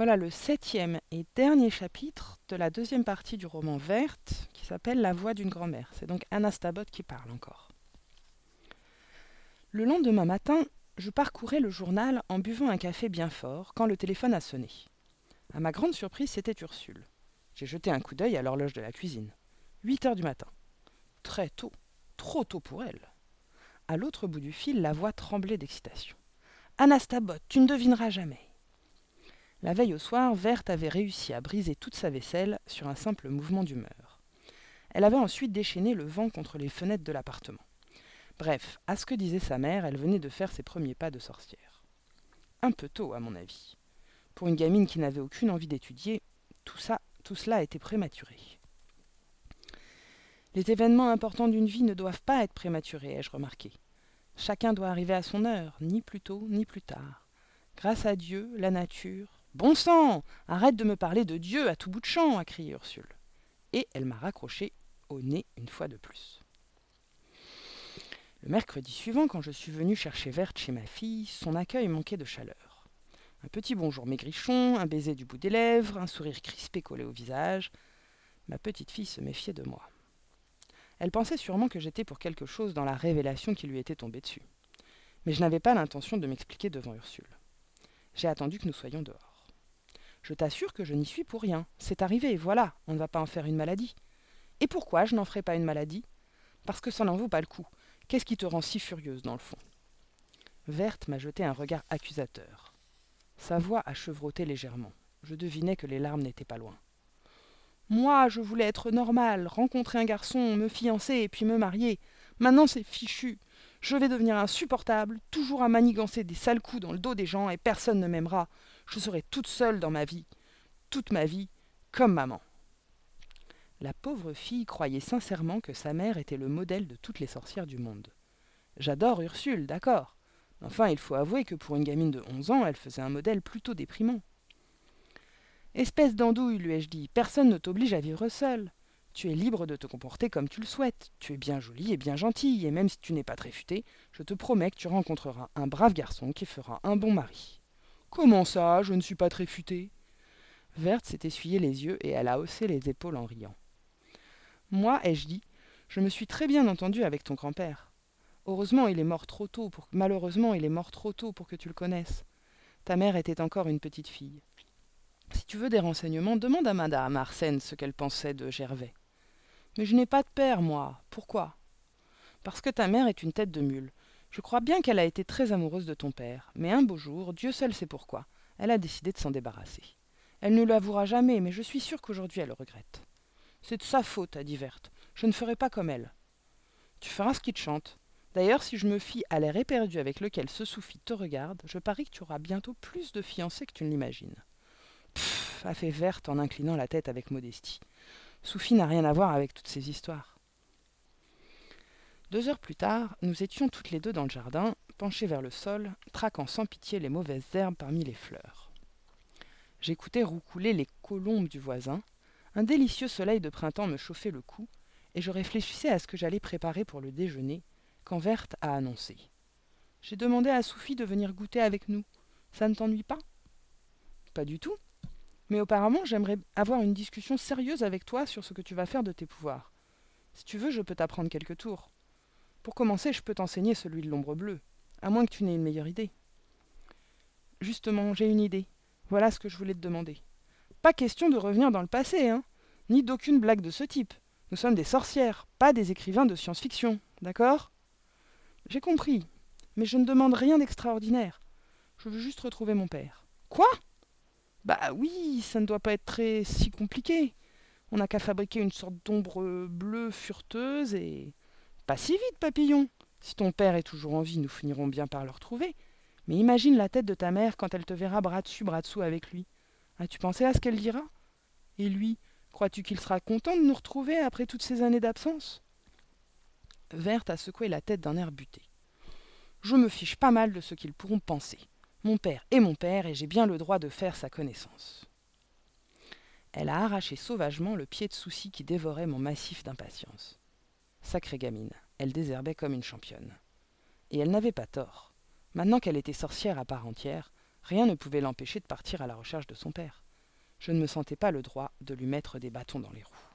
Voilà le septième et dernier chapitre de la deuxième partie du roman Verte qui s'appelle La voix d'une grand-mère. C'est donc Anastabot qui parle encore. Le lendemain matin, je parcourais le journal en buvant un café bien fort quand le téléphone a sonné. À ma grande surprise, c'était Ursule. J'ai jeté un coup d'œil à l'horloge de la cuisine. Huit heures du matin. Très tôt. Trop tôt pour elle. À l'autre bout du fil, la voix tremblait d'excitation. Anastabot, tu ne devineras jamais. La veille au soir, Verte avait réussi à briser toute sa vaisselle sur un simple mouvement d'humeur. Elle avait ensuite déchaîné le vent contre les fenêtres de l'appartement. Bref, à ce que disait sa mère, elle venait de faire ses premiers pas de sorcière. Un peu tôt, à mon avis. Pour une gamine qui n'avait aucune envie d'étudier, tout ça, tout cela était prématuré. Les événements importants d'une vie ne doivent pas être prématurés, ai-je remarqué. Chacun doit arriver à son heure, ni plus tôt ni plus tard. Grâce à Dieu, la nature. Bon sang Arrête de me parler de Dieu à tout bout de champ a crié Ursule. Et elle m'a raccroché au nez une fois de plus. Le mercredi suivant, quand je suis venu chercher Verte chez ma fille, son accueil manquait de chaleur. Un petit bonjour maigrichon, un baiser du bout des lèvres, un sourire crispé collé au visage. Ma petite fille se méfiait de moi. Elle pensait sûrement que j'étais pour quelque chose dans la révélation qui lui était tombée dessus. Mais je n'avais pas l'intention de m'expliquer devant Ursule. J'ai attendu que nous soyons dehors. Je t'assure que je n'y suis pour rien. C'est arrivé, voilà, on ne va pas en faire une maladie. Et pourquoi je n'en ferai pas une maladie? Parce que ça n'en vaut pas le coup. Qu'est-ce qui te rend si furieuse dans le fond? Verte m'a jeté un regard accusateur. Sa voix a chevroté légèrement. Je devinais que les larmes n'étaient pas loin. Moi, je voulais être normale, rencontrer un garçon, me fiancer et puis me marier. Maintenant, c'est fichu. Je vais devenir insupportable, toujours à manigancer des sales coups dans le dos des gens et personne ne m'aimera. Je serai toute seule dans ma vie. Toute ma vie, comme maman. La pauvre fille croyait sincèrement que sa mère était le modèle de toutes les sorcières du monde. J'adore Ursule, d'accord. Enfin, il faut avouer que pour une gamine de onze ans, elle faisait un modèle plutôt déprimant. Espèce d'andouille, lui ai-je dit, personne ne t'oblige à vivre seule. Tu es libre de te comporter comme tu le souhaites. Tu es bien jolie et bien gentille, et même si tu n'es pas très futée, je te promets que tu rencontreras un brave garçon qui fera un bon mari. Comment ça, je ne suis pas très futée Verte s'est essuyé les yeux et elle a haussé les épaules en riant. Moi, ai-je dit, je me suis très bien entendue avec ton grand-père. Heureusement, il est mort trop tôt pour malheureusement, il est mort trop tôt pour que tu le connaisses. Ta mère était encore une petite fille. Si tu veux des renseignements, demande à madame Arsène ce qu'elle pensait de Gervais. Mais je n'ai pas de père, moi. Pourquoi? Parce que ta mère est une tête de mule. Je crois bien qu'elle a été très amoureuse de ton père, mais un beau jour, Dieu seul sait pourquoi, elle a décidé de s'en débarrasser. Elle ne l'avouera jamais, mais je suis sûre qu'aujourd'hui elle le regrette. C'est de sa faute, a dit Verte. Je ne ferai pas comme elle. Tu feras ce qui te chante. D'ailleurs, si je me fie à l'air éperdu avec lequel ce Soufi te regarde, je parie que tu auras bientôt plus de fiancés que tu ne l'imagines. Pfff, a fait Verte en inclinant la tête avec modestie. Soufi n'a rien à voir avec toutes ces histoires. Deux heures plus tard, nous étions toutes les deux dans le jardin, penchées vers le sol, traquant sans pitié les mauvaises herbes parmi les fleurs. J'écoutais roucouler les colombes du voisin, un délicieux soleil de printemps me chauffait le cou, et je réfléchissais à ce que j'allais préparer pour le déjeuner, quand Verte a annoncé. J'ai demandé à Sophie de venir goûter avec nous. Ça ne t'ennuie pas? Pas du tout. Mais apparemment, j'aimerais avoir une discussion sérieuse avec toi sur ce que tu vas faire de tes pouvoirs. Si tu veux, je peux t'apprendre quelques tours. Pour commencer, je peux t'enseigner celui de l'ombre bleue, à moins que tu n'aies une meilleure idée. Justement, j'ai une idée. Voilà ce que je voulais te demander. Pas question de revenir dans le passé, hein, ni d'aucune blague de ce type. Nous sommes des sorcières, pas des écrivains de science-fiction, d'accord? J'ai compris, mais je ne demande rien d'extraordinaire. Je veux juste retrouver mon père. Quoi? Bah oui, ça ne doit pas être très si compliqué. On n'a qu'à fabriquer une sorte d'ombre bleue furteuse et. Pas si vite, papillon Si ton père est toujours en vie, nous finirons bien par le retrouver. Mais imagine la tête de ta mère quand elle te verra bras dessus, bras dessous avec lui. As-tu pensé à ce qu'elle dira? Et lui, crois-tu qu'il sera content de nous retrouver après toutes ces années d'absence? Verte a secoué la tête d'un air buté. Je me fiche pas mal de ce qu'ils pourront penser. Mon père est mon père et j'ai bien le droit de faire sa connaissance. Elle a arraché sauvagement le pied de souci qui dévorait mon massif d'impatience. Sacrée gamine, elle désherbait comme une championne. Et elle n'avait pas tort. Maintenant qu'elle était sorcière à part entière, Rien ne pouvait l'empêcher de partir à la recherche de son père. Je ne me sentais pas le droit de lui mettre des bâtons dans les roues.